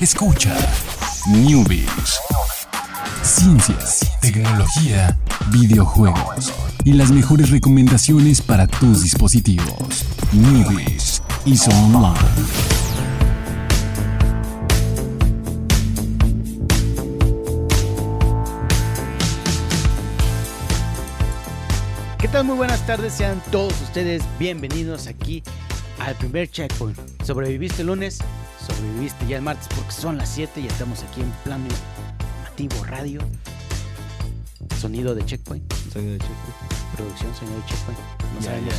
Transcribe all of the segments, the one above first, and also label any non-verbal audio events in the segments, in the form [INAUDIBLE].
Escucha Newbies. Ciencias, tecnología, videojuegos y las mejores recomendaciones para tus dispositivos. Newbies y Online. ¿Qué tal? Muy buenas tardes, sean todos ustedes bienvenidos aquí al primer checkpoint. ¿Sobreviviste el lunes? ¿Sobreviviste ya el martes? Porque son las 7 y estamos aquí en plano informativo radio. Sonido de checkpoint, Sonido de checkpoint. producción, sonido de checkpoint. No Ya, sabemos.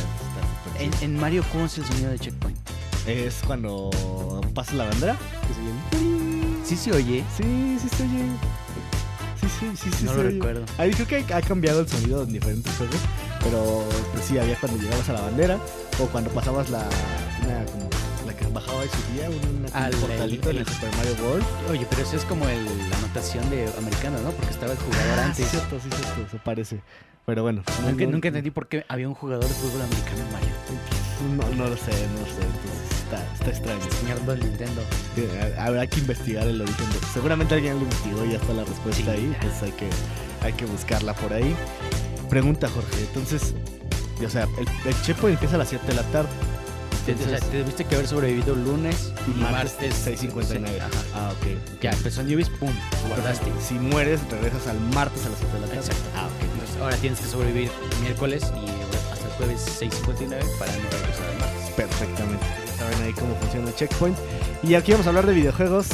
ya, está En, Mario, ¿cómo es el sonido de checkpoint? Es cuando pasa la bandera. Que se oye. Sí se oye. Sí, sí se oye. Sí, sí, sí, sí. no se lo oye. recuerdo. Ahí creo que ha cambiado el sonido en diferentes juegos. Pero pues sí, había cuando llegabas a la bandera. O cuando pasabas la. Una, como bajaba y subía. Un el- portalito en el- Super Mario World. Oye, pero eso es como el- la anotación de americano, ¿no? Porque estaba el jugador Ah, sí, antes. cierto, sí, cierto. Se parece. Pero bueno. no- Nunca, no- nunca entendí por qué había un jugador de fútbol americano en Mario. No, no lo sé, no lo sé. Entonces está, está extraño. Señor del Nintendo. Habrá que investigar el origen de Seguramente alguien lo investigó y ya está la respuesta Sí. ahí. Pues hay que, hay que buscarla por ahí. Pregunta, Jorge. Entonces, o sea, el, el checkpoint empieza a las 7 de la tarde. Te, Entonces, te tuviste que haber sobrevivido lunes y martes 6.59. Ajá. Ah, ok. Ya empezó Newbies, pum, guardaste. Si mueres, regresas al martes a las 7 de la tarde. Exacto. Ah, ok. Entonces, ahora tienes que sobrevivir miércoles y hasta el jueves 6.59 para no regresar al martes. Perfectamente. Saben ahí cómo funciona el checkpoint. Y aquí vamos a hablar de videojuegos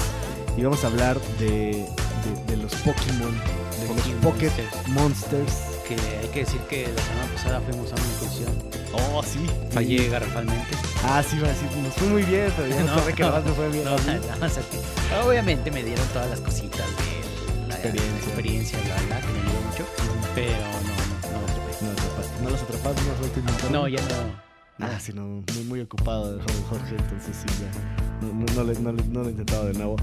y vamos a hablar de, de, de los Pokémon, de Pokémon los Pocket Monsters. Monsters. Que hay que decir que la semana pasada fuimos a una incursión. Oh, sí. Fallé garrafalmente. Ah, sí, a decir, nos fue muy bien, pero ya no, [LAUGHS] No, que me fue bien. No. Obviamente me dieron todas las cositas de la Experiencia. experiencia, bla, bla, que me ayudó mucho. Pero no, no, no atrapé. No, atrapaste. no los atrapaste, no. No, ya no. Ah, sí, no, muy, muy ocupado joven Jorge, entonces sí, ya. No, no, no, no no lo he intentado de nuevo.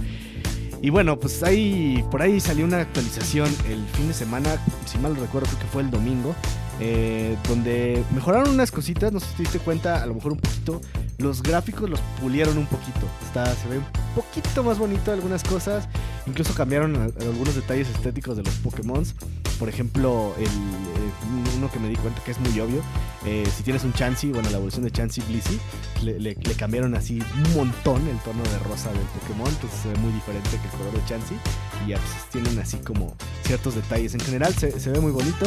Y bueno, pues ahí, por ahí salió una actualización el fin de semana, si mal recuerdo, creo que fue el domingo, eh, donde mejoraron unas cositas, no sé si te diste cuenta, a lo mejor un poquito, los gráficos los pulieron un poquito, está, se ve un poquito más bonito algunas cosas, incluso cambiaron algunos detalles estéticos de los Pokémon, por ejemplo, el, uno que me di cuenta que es muy obvio, eh, si tienes un Chansey, bueno, la evolución de Chansey Blissey, le, le- cambiaron así un montón el tono de rosa del Pokémon, entonces se ve muy diferente que el color de Chansey. Y ya pues tienen así como ciertos detalles. En general se, se ve muy bonito.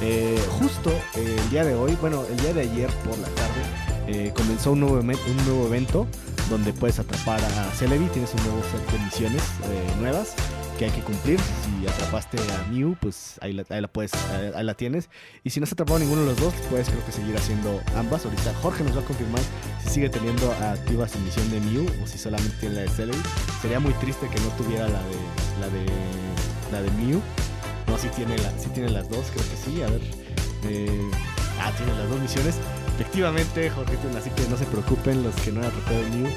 Eh, justo el día de hoy, bueno, el día de ayer por la tarde, eh, comenzó un nuevo, un nuevo evento donde puedes atrapar a Celebi. Tienes un nuevo set de misiones eh, nuevas que hay que cumplir. Si atrapaste a Mew, pues ahí la, ahí la puedes, ahí, ahí la tienes. Y si no has atrapado ninguno de los dos, puedes creo que seguir haciendo ambas. Ahorita Jorge nos va a confirmar si sigue teniendo activa su misión de Mew o si solamente tiene la de Celebi. Sería muy triste que no tuviera la de la de la de Mew. No, si tiene la, sí tiene las dos, creo que sí. A ver. eh, ah, tiene las dos misiones. Efectivamente, Jorge, tiene- así que no se preocupen los que no han atrapado a Mew.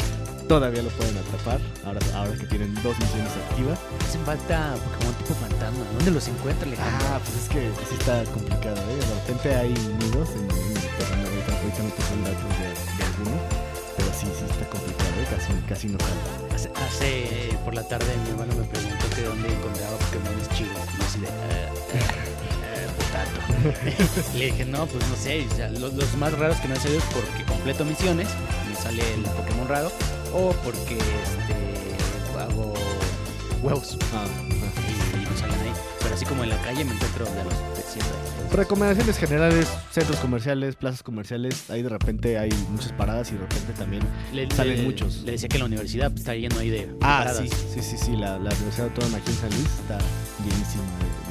Todavía lo pueden atrapar, ahora, ahora que tienen dos misiones activas. Hacen falta Pokémon tipo fantasma. ¿Dónde los encuentra Alejandro? Ah, pues es que sí está complicado, ¿eh? De repente hay nidos en, el terreno, ahorita, no te dan datos de, de alguno, pero sí, sí está complicado, ¿eh? Casi, casi no falta. Hace, hace- por la tarde mi hermano me preguntó que dónde encontraba Pokémon chidos. [LAUGHS] Le dije, no, pues no sé. sea, los, los más raros que me han salido es porque completo misiones, me sale el Pokémon raro, o porque este, hago huevos Ah, y, y no salen ahí. Pero así como en la calle me encuentro de los siempre. Recomendaciones generales, centros comerciales, plazas comerciales, ahí de repente hay muchas paradas y de repente también... Le, Salen le- muchos. Le decía que la universidad pues, está lleno ahí de. Ah, paradas. sí, sí, sí, sí, la, la Universidad Autónoma aquí en San Luis está llenísima de,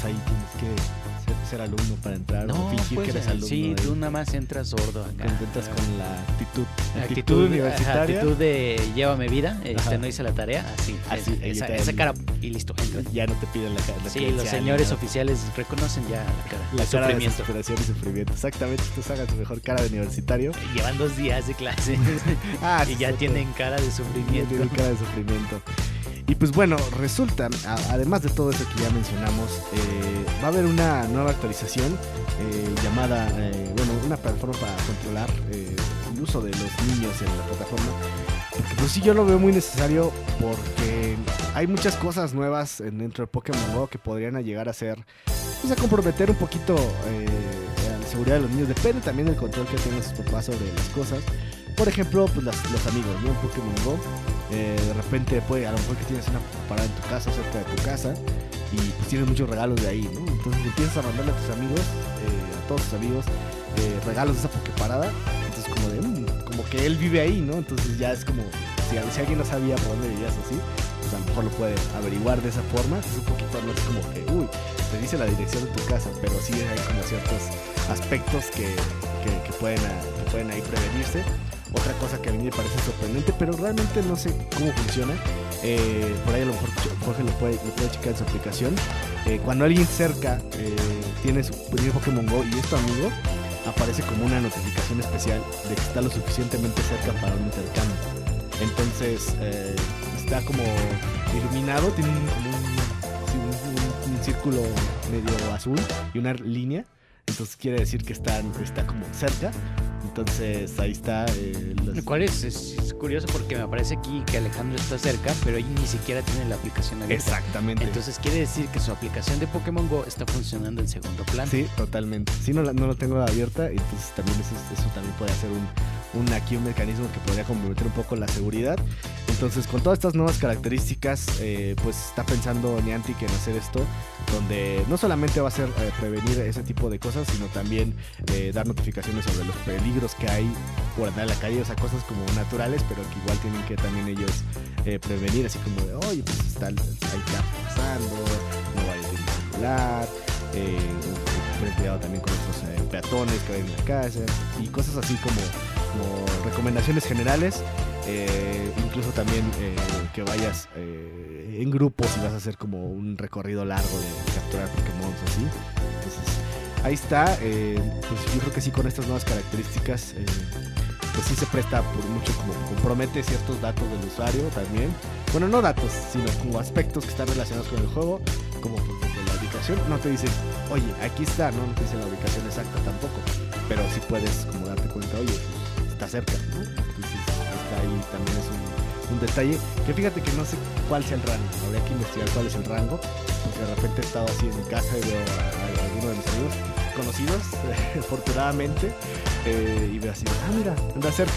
pues ahí tienes que ser, ser alumno para entrar No, o fingir pues, que eres alumno. Sí, ahí. tú nada más entras sordo acá. Contentas con la actitud, actitud, actitud, universitaria. ajá, actitud de llévame vida, este, no hice la tarea, así, Así, esa, ahí esa, te- esa cara y listo, entra. Ya no te piden la, ca- la Sí, los señores oficiales reconocen ya la cara, La el cara de sufrimiento. desesperación y sufrimiento. Exactamente, estos hagan su mejor cara de universitario. Llevan dos días de clase [LAUGHS] Ah, y ya tienen cara de sufrimiento. Tienen cara de sufrimiento. Y pues bueno, resulta, además de todo eso que ya mencionamos, eh, va a haber una nueva actualización eh, llamada, eh, bueno, una plataforma para controlar el uso de los niños en la plataforma Porque pues sí, yo lo veo muy necesario porque hay muchas cosas nuevas en- dentro de Pokémon GO que podrían llegar a ser, pues a comprometer un poquito la seguridad de los niños. Depende también del control que tengan sus papás sobre las cosas. Por ejemplo, pues los amigos, ¿no? En Pokémon GO. eh, de repente puede, a lo mejor que tienes una parada en tu casa, cerca de tu casa, y pues tienes muchos regalos de ahí, ¿no? Entonces empiezas a mandarle a tus amigos, eh, a todos tus amigos, eh, regalos de esa Poképarada. Entonces como de, "Mm", como que él vive ahí, ¿no? Entonces ya es como, si, alguien no sabía por dónde vivías así, pues a lo mejor lo puede averiguar de esa forma. Es un poquito, no es como que, uy, te dice la dirección de tu casa, pero sí hay como ciertos aspectos que, que, pueden, que pueden ahí prevenirse. Otra cosa que a mí me parece sorprendente, pero realmente no sé cómo funciona. eh, por ahí a lo mejor Jorge lo puede, lo puede checar en su aplicación. Eh, cuando alguien cerca eh, tiene su tiene Pokémon Go y es tu amigo, aparece como una notificación especial de que está lo suficientemente cerca para un intercambio. Entonces eh, está como iluminado, tiene como un, un- un- círculo medio azul y una línea. Entonces quiere decir que está, está como cerca. Entonces ahí está. eh, los- cual es, es- es curioso porque me parece aquí que Alejandro está cerca, pero ahí ni siquiera tiene la aplicación abierta. Exactamente. Entonces quiere decir que su aplicación de Pokémon Go está funcionando en segundo plano. Sí, totalmente. Sí, no, la- no lo tengo abierta, entonces también eso, eso también puede ser un, un aquí un mecanismo que podría comprometer un poco la seguridad. Entonces, con todas estas nuevas características, eh, pues está pensando Niantic en hacer esto, donde no solamente va a ser eh, prevenir ese tipo de cosas, sino también eh, dar notificaciones sobre los peligros que hay por andar en la calle, o sea, cosas como naturales, pero que igual tienen que también ellos prevenir, así como de, oye, pues está, hay carro pasando, no vayas el celular, eh, cuidado también con eh, peatones que vayan en la casa y cosas así como, como recomendaciones generales. eh, incluso también eh, que vayas eh, en grupos y vas a hacer como un recorrido largo de capturar Pokémon así. Entonces, ahí está. eh, pues yo creo que sí, con estas nuevas características, pues sí se presta por mucho, como compromete ciertos datos del usuario también. Bueno, no datos, sino como aspectos que están relacionados con el juego, como pues, desde la ubicación. No te dicen, oye, aquí está, no, no te dice la ubicación exacta tampoco, pero sí puedes como darte cuenta, oye, está cerca, ¿no? También es un, detalle que fíjate que no sé cuál sea el rango, habría que investigar cuál es el rango, porque de repente he estado así en mi casa y veo a, alguno de mis amigos conocidos, [LAUGHS] afortunadamente, eh, y veo así, ah, mira, anda cerca.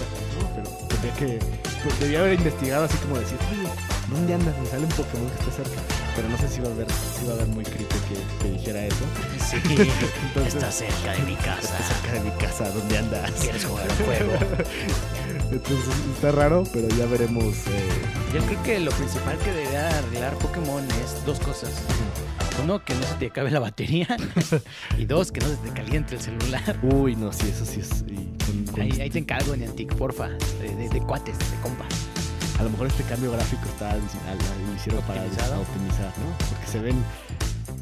Pero tendría que, pues, debía haber investigado así como decir, oye, ¿dónde andas? Me sale un Pokémon que está cerca. Pero no sé si va a haber, si va a haber muy creepy que, que dijera eso. Sí, [LAUGHS] Entonces- está cerca de mi Está casa. cerca de mi casa, ¿dónde andas? ¿Quieres jugar un juego? [LAUGHS] Entonces está raro, pero ya veremos. eh, Yo creo que lo principal que debería arreglar Pokémon es dos cosas. Uno, que no se te acabe la batería. [LAUGHS] y dos, que no se te caliente el celular. Uy, no, sí, eso sí es. y con- con- Ahí, ahí te encargo, Niantic, porfa. De, de- de cuates, de compas. A lo mejor este cambio gráfico está lo hicieron para optimizar, ¿no? Porque se ven.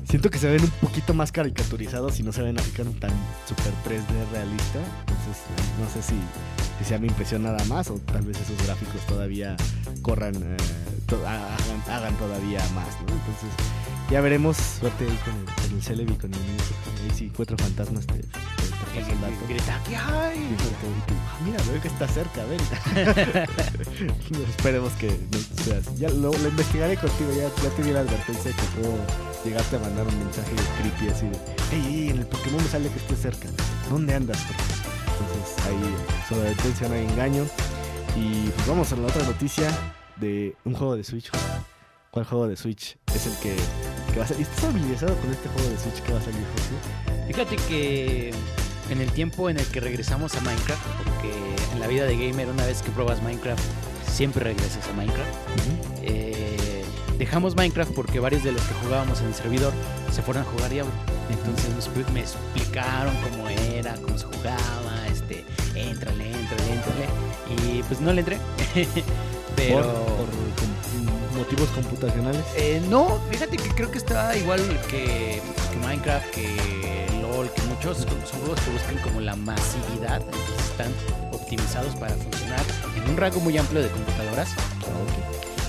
Siento que se ven un poquito más caricaturizados y no se ven así tan, tan super 3D realista. Entonces, no sé si, si sea mi impresión nada más o tal vez esos gráficos todavía corran, eh, to- hagan, hagan todavía más, ¿no? Entonces, ya veremos. Suerte ahí con el, con el Celebi, con el. Ahí si encuentro fantasmas, te, paso el dato. grita, ¿qué hay? "Ah, mira, veo que está cerca, ven. [LAUGHS] [LAUGHS] Esperemos que sea. Ya lo, lo investigaré contigo, ya, ya te di la advertencia que puedo llegarte a mandar un mensaje creepy así de, hey, hey, en el Pokémon me sale que esté cerca. ¿Dónde andas? Entonces ahí sobre advertencia no hay engaño. Y pues vamos a la otra noticia de un juego de Switch. ¿Cuál juego de Switch es el que, que va a salir? ¿Estás familiarizado con este juego de Switch que va a salir, José? Fíjate que en el tiempo en el que regresamos a Minecraft, porque en la vida de gamer una vez que pruebas Minecraft, siempre regresas a Minecraft. Eh, dejamos Minecraft porque varios de los que jugábamos en el servidor se fueron a jugar Diablo. Entonces me, expli- me explicaron cómo era, cómo se jugaba, este, éntrale, éntrale, éntrale. Y pues no le entré. [LAUGHS] Pero... Por, por com- motivos computacionales. Eh, no, fíjate que creo que está igual que, que Minecraft, que LOL, que muchos son juegos que buscan como la masividad, entonces están optimizados para funcionar en un rango muy amplio de computadoras.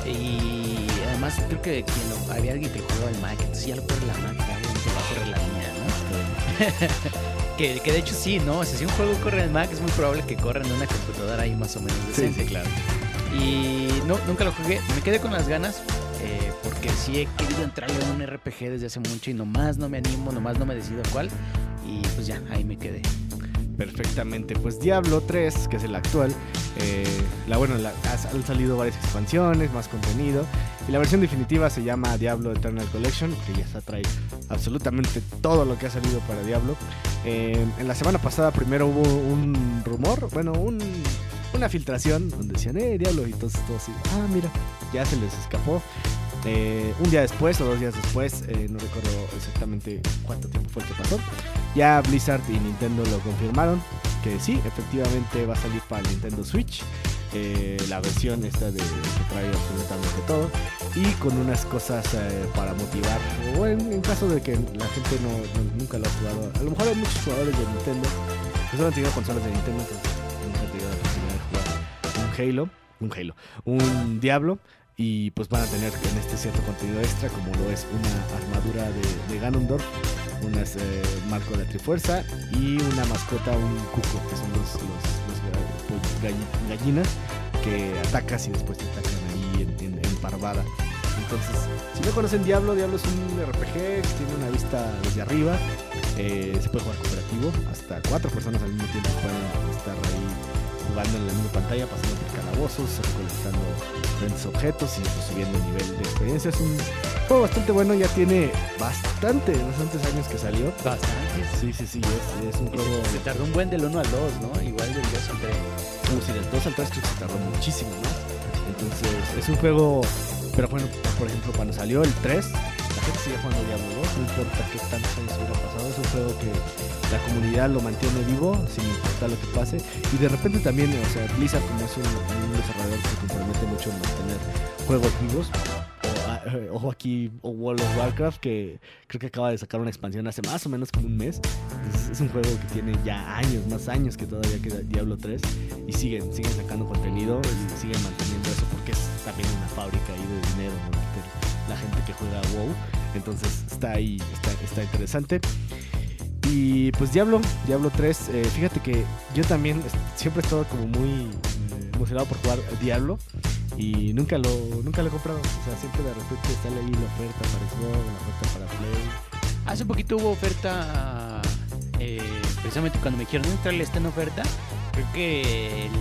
Y además creo que quien lo- había alguien que lo jugaba en Mac, entonces ya lo corre la Mac, obviamente va a correr la mía, ¿no? [LAUGHS] que, que de hecho sí, ¿no? O sea, si un juego corre en Mac es muy probable que corra en una computadora ahí más o menos Sí, decente. sí, claro. Y no, nunca lo jugué. Me quedé con las ganas. eh, porque sí he querido entrarle a un RPG desde hace mucho y nomás no me animo, nomás no me decido cuál. Y pues ya, ahí me quedé. Perfectamente. Pues Diablo 3, que es el actual, eh, la, bueno, la- ha- han salido varias expansiones, más contenido. Y la versión definitiva se llama Diablo Eternal Collection, que ya está trae absolutamente todo lo que ha salido para Diablo. Eh, en la semana pasada primero hubo un rumor, bueno, un- una filtración donde decían, eh, Diablo, y entonces todos así, ah, mira, ya se les escapó. Eh, un día después o dos días después, eh, no recuerdo exactamente cuánto tiempo fue el que pasó, ya Blizzard y Nintendo lo confirmaron que sí, efectivamente va a salir para Nintendo Switch. eh, la versión esta de que trae absolutamente todo y con unas cosas para motivar o en, caso de que la gente no, no- nunca lo ha jugado a lo mejor hay muchos jugadores de Nintendo que solo han tenido consolas de Nintendo entonces Halo un Halo un Diablo y pues van a tener en este cierto contenido extra como lo es una armadura de, Ganondorf unas eh, marco de Trifuerza y una mascota, un cuco, que son los, pues, galli- gallinas que atacas y después te atacan ahí en, parvada. Entonces, si no conocen Diablo, Diablo es un RPG que tiene una vista desde arriba. eh, se puede jugar cooperativo, hasta cuatro personas al mismo tiempo pueden estar jugando en la misma pantalla, pasando por calabozos, recolectando diferentes objetos y pues, subiendo el nivel de experiencia. Es un juego bastante bueno, ya tiene bastante, bastantes años que salió. Bastante. Sí, sí, sí, es, es un juego. se, se tardó un buen del 1 al 2, ¿no? Igual del 2 al 3. Como si del 2 al 3 creo que se tardó muchísimo, ¿no? Entonces, es un juego. Pero bueno, por ejemplo, cuando salió el 3, gente sigue jugando Diablo 2, no importa qué tantos años hubiera pasado. Es un juego que la comunidad lo mantiene vivo, sin importar lo que pase. Y de repente también, o sea, Blizzard, como es un, un desarrollador que se compromete mucho en mantener juegos vivos. Ojo aquí, o World of Warcraft, que creo que acaba de sacar una expansión hace más o menos como un mes. Es un juego que tiene ya años, más años que todavía queda Diablo 3 y siguen, siguen sacando contenido y siguen manteniendo eso porque es también una fábrica ahí de dinero, ¿no? La gente que juega WoW, entonces está ahí, está, está interesante. Y pues Diablo, Diablo 3, eh, fíjate que yo también siempre he estado como muy eh, emocionado por jugar Diablo y nunca lo, nunca lo he comprado, o sea, siempre de repente sale ahí la oferta para Xbox, la oferta para Play. Hace poquito hubo oferta, eh, precisamente cuando me dijeron entrarle está en oferta, creo que el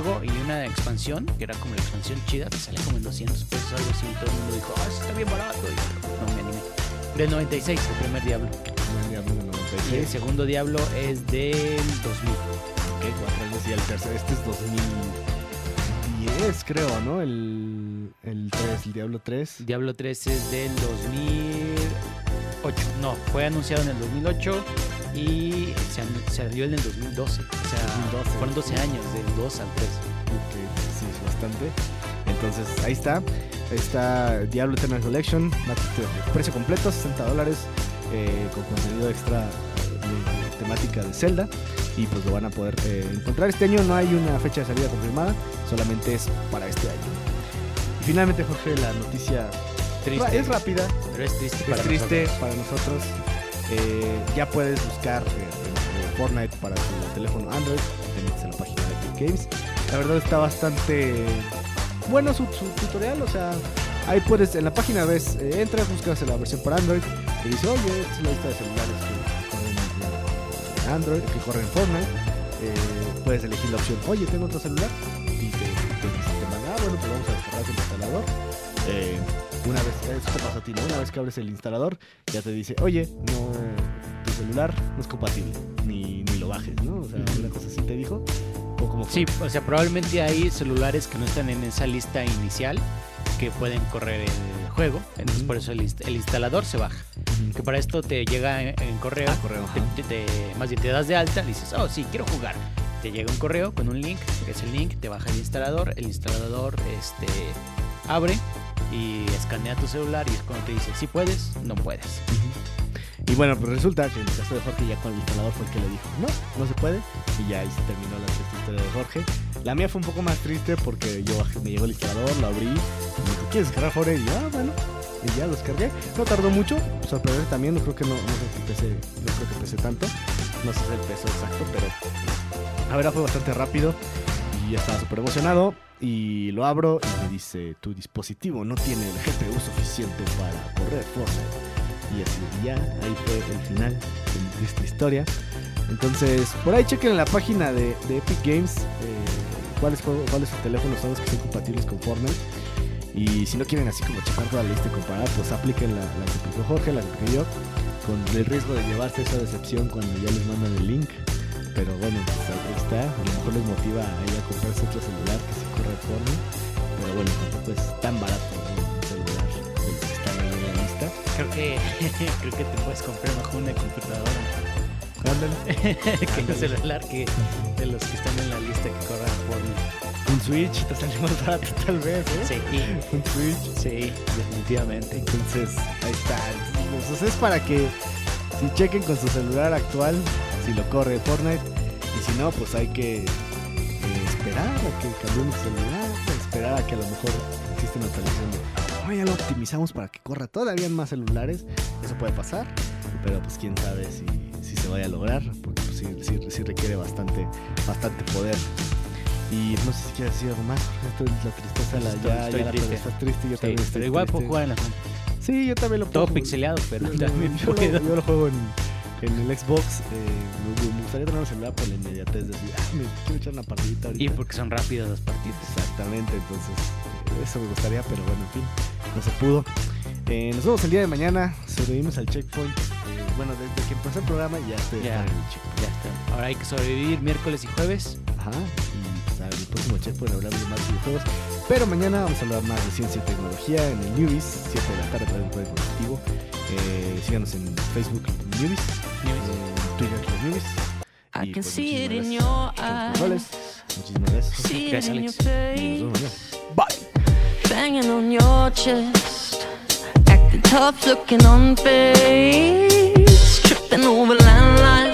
juego y una expansión, que era como la expansión chida, te salía como en 200 pesos, algo así, y todo el mundo dijo, ah, está bien barato, y no me animé. Del 96, el primer Diablo. El Diablo del Y el 96. segundo Diablo es del 2000. Ok, cuatro años y el tercero, este es 2010 creo, ¿no? El, el 3, el Diablo 3. Diablo 3 es del 2008. No, fue anunciado en el 2008 y se an- salió en el 2012. O sea, 2012. fueron 12 años, del 2 al 3. Ok, sí, es bastante. Entonces, ahí está. Está Diablo Eternal Collection. Precio completo, 60 dólares. eh, con contenido extra de temática de Zelda. Y pues lo van a poder eh, encontrar. Este año no hay una fecha de salida confirmada. Solamente es para este año. Y finalmente, Jorge, la noticia Triste. es rápida. Pero es triste Es para triste nosotros. para nosotros. Eh, ya puedes buscar eh, Fortnite para tu teléfono Android. Te metes en la página de Epic Games. La verdad está bastante bueno su, tutorial. O sea, ahí puedes, en la página ves, eh, entras, buscas la versión para Android. Y dice, oye, es la lista de celulares que corren en Android, que corren en Fortnite. Eh, puedes elegir la opción, oye, tengo otro celular. Y te, te, te ah, bueno, pues vamos a el instalador. Eh, una vez, eso te pasa a ti, ¿no? Una vez que abres el instalador, ya te dice, oye, no, tu celular no es compatible, ni, ni lo bajes, ¿no? O sea, una cosa así te dijo. O como. Sí, o sea, probablemente hay celulares que no están en esa lista inicial que pueden correr el juego. Entonces, por eso el, inst- el instalador se baja. Que para esto te llega en, en correo. Ah, correo, ajá. te- te- te- más bien te das de alta, dices, oh, sí, quiero jugar. Te llega un correo con un link, es el link, te baja el instalador, el instalador este, abre y escanea tu celular y es cuando te dice, si puedes, no puedes. Y bueno, pues resulta que en el caso de Jorge ya con el instalador fue el que le dijo, no, no se puede. Y ya ahí se terminó la triste historia de Jorge. La mía fue un poco más triste porque yo me llegó el instalador, lo abrí, y me dijo, ¿quieres descargar Fortnite? Y yo, ah, bueno. Y ya lo descargué. No tardó mucho, sorprender también, no creo que no, no sé si pese, no creo que pese tanto. No sé el peso exacto, pero la verdad fue bastante rápido. Y ya estaba súper emocionado. y lo abro y me dice, tu dispositivo no tiene el GPU suficiente para correr Fortnite. Y así, ya, ahí fue el final de esta historia. Entonces, por ahí chequen en la página de, Epic Games eh, cuáles, cuáles teléfonos son los que son compatibles con Fortnite. Y si no quieren así como checar toda la lista y comparar, pues apliquen la, la que aplicó Jorge, la que yo, con el riesgo de llevarse esa decepción cuando ya les mandan el link. Pero bueno, pues ahí está. A lo mejor les motiva a ir a comprarse otro celular que sí corre Fortnite. Pero bueno, tampoco es tan barato un celular que están ahí en la lista. Creo que, [LAUGHS] creo que te puedes comprar mejor una computadora Ándale. [LAUGHS] que un celular que de los que están en la lista que corran Fortnite. Un Switch te sale más barato tal vez, ¿eh? Sí, Un Switch. sí, definitivamente. Entonces, ahí está. Pues es para que si chequen con su celular actual, si lo corre Fortnite. Y si no, pues hay que eh, esperar a que cambiemos el celular. Esperar a que a lo mejor existe una actualización de, "Oh, ya lo optimizamos para que corra todavía en más celulares. Eso puede pasar. Pero pues quién sabe si, si se vaya a lograr. Porque pues, sí, sí- sí requiere bastante, bastante poder. Y no sé si quieres decir algo más. Esto es la tristeza. La, ya, estoy ya la- triste. estás triste. Yo Sí, también estoy pero igual puedo triste. jugar en la. Sí, yo también lo Todo puedo. pixeleado, pero Yo- también yo, lo, puedo. yo lo juego en, en el Xbox. eh, me, me gustaría tener un celular por la inmediatez de decir, ah, me quiero echar una partidita ahorita. Y porque son rápidas las partidas. Exactamente, entonces eh, eso me gustaría, pero bueno, en fin, no se pudo. Eh, nos vemos el día de mañana, sobrevivimos al checkpoint. eh, bueno, desde que empezó el programa ya estoy Ya. Ya está. Ahora hay que sobrevivir miércoles y jueves. Ajá, pues, al próximo checkpoint hablamos de más videojuegos. Pero mañana vamos a hablar más de ciencia y tecnología en el Newbies, 7 de la tarde para un juego positivo. Eh, síganos en Facebook Newbies, en Twitter Newbies. I can pues, see it in your eyes. Muchísimas gracias. See it in your face. mañana. Banging on your chest. Acting tough, looking on face. Tripping over landlines.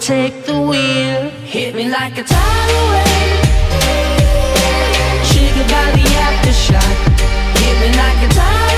Take the wheel. Hit me like a tidal wave. Triggered by the aftershock. Hit me like a tidal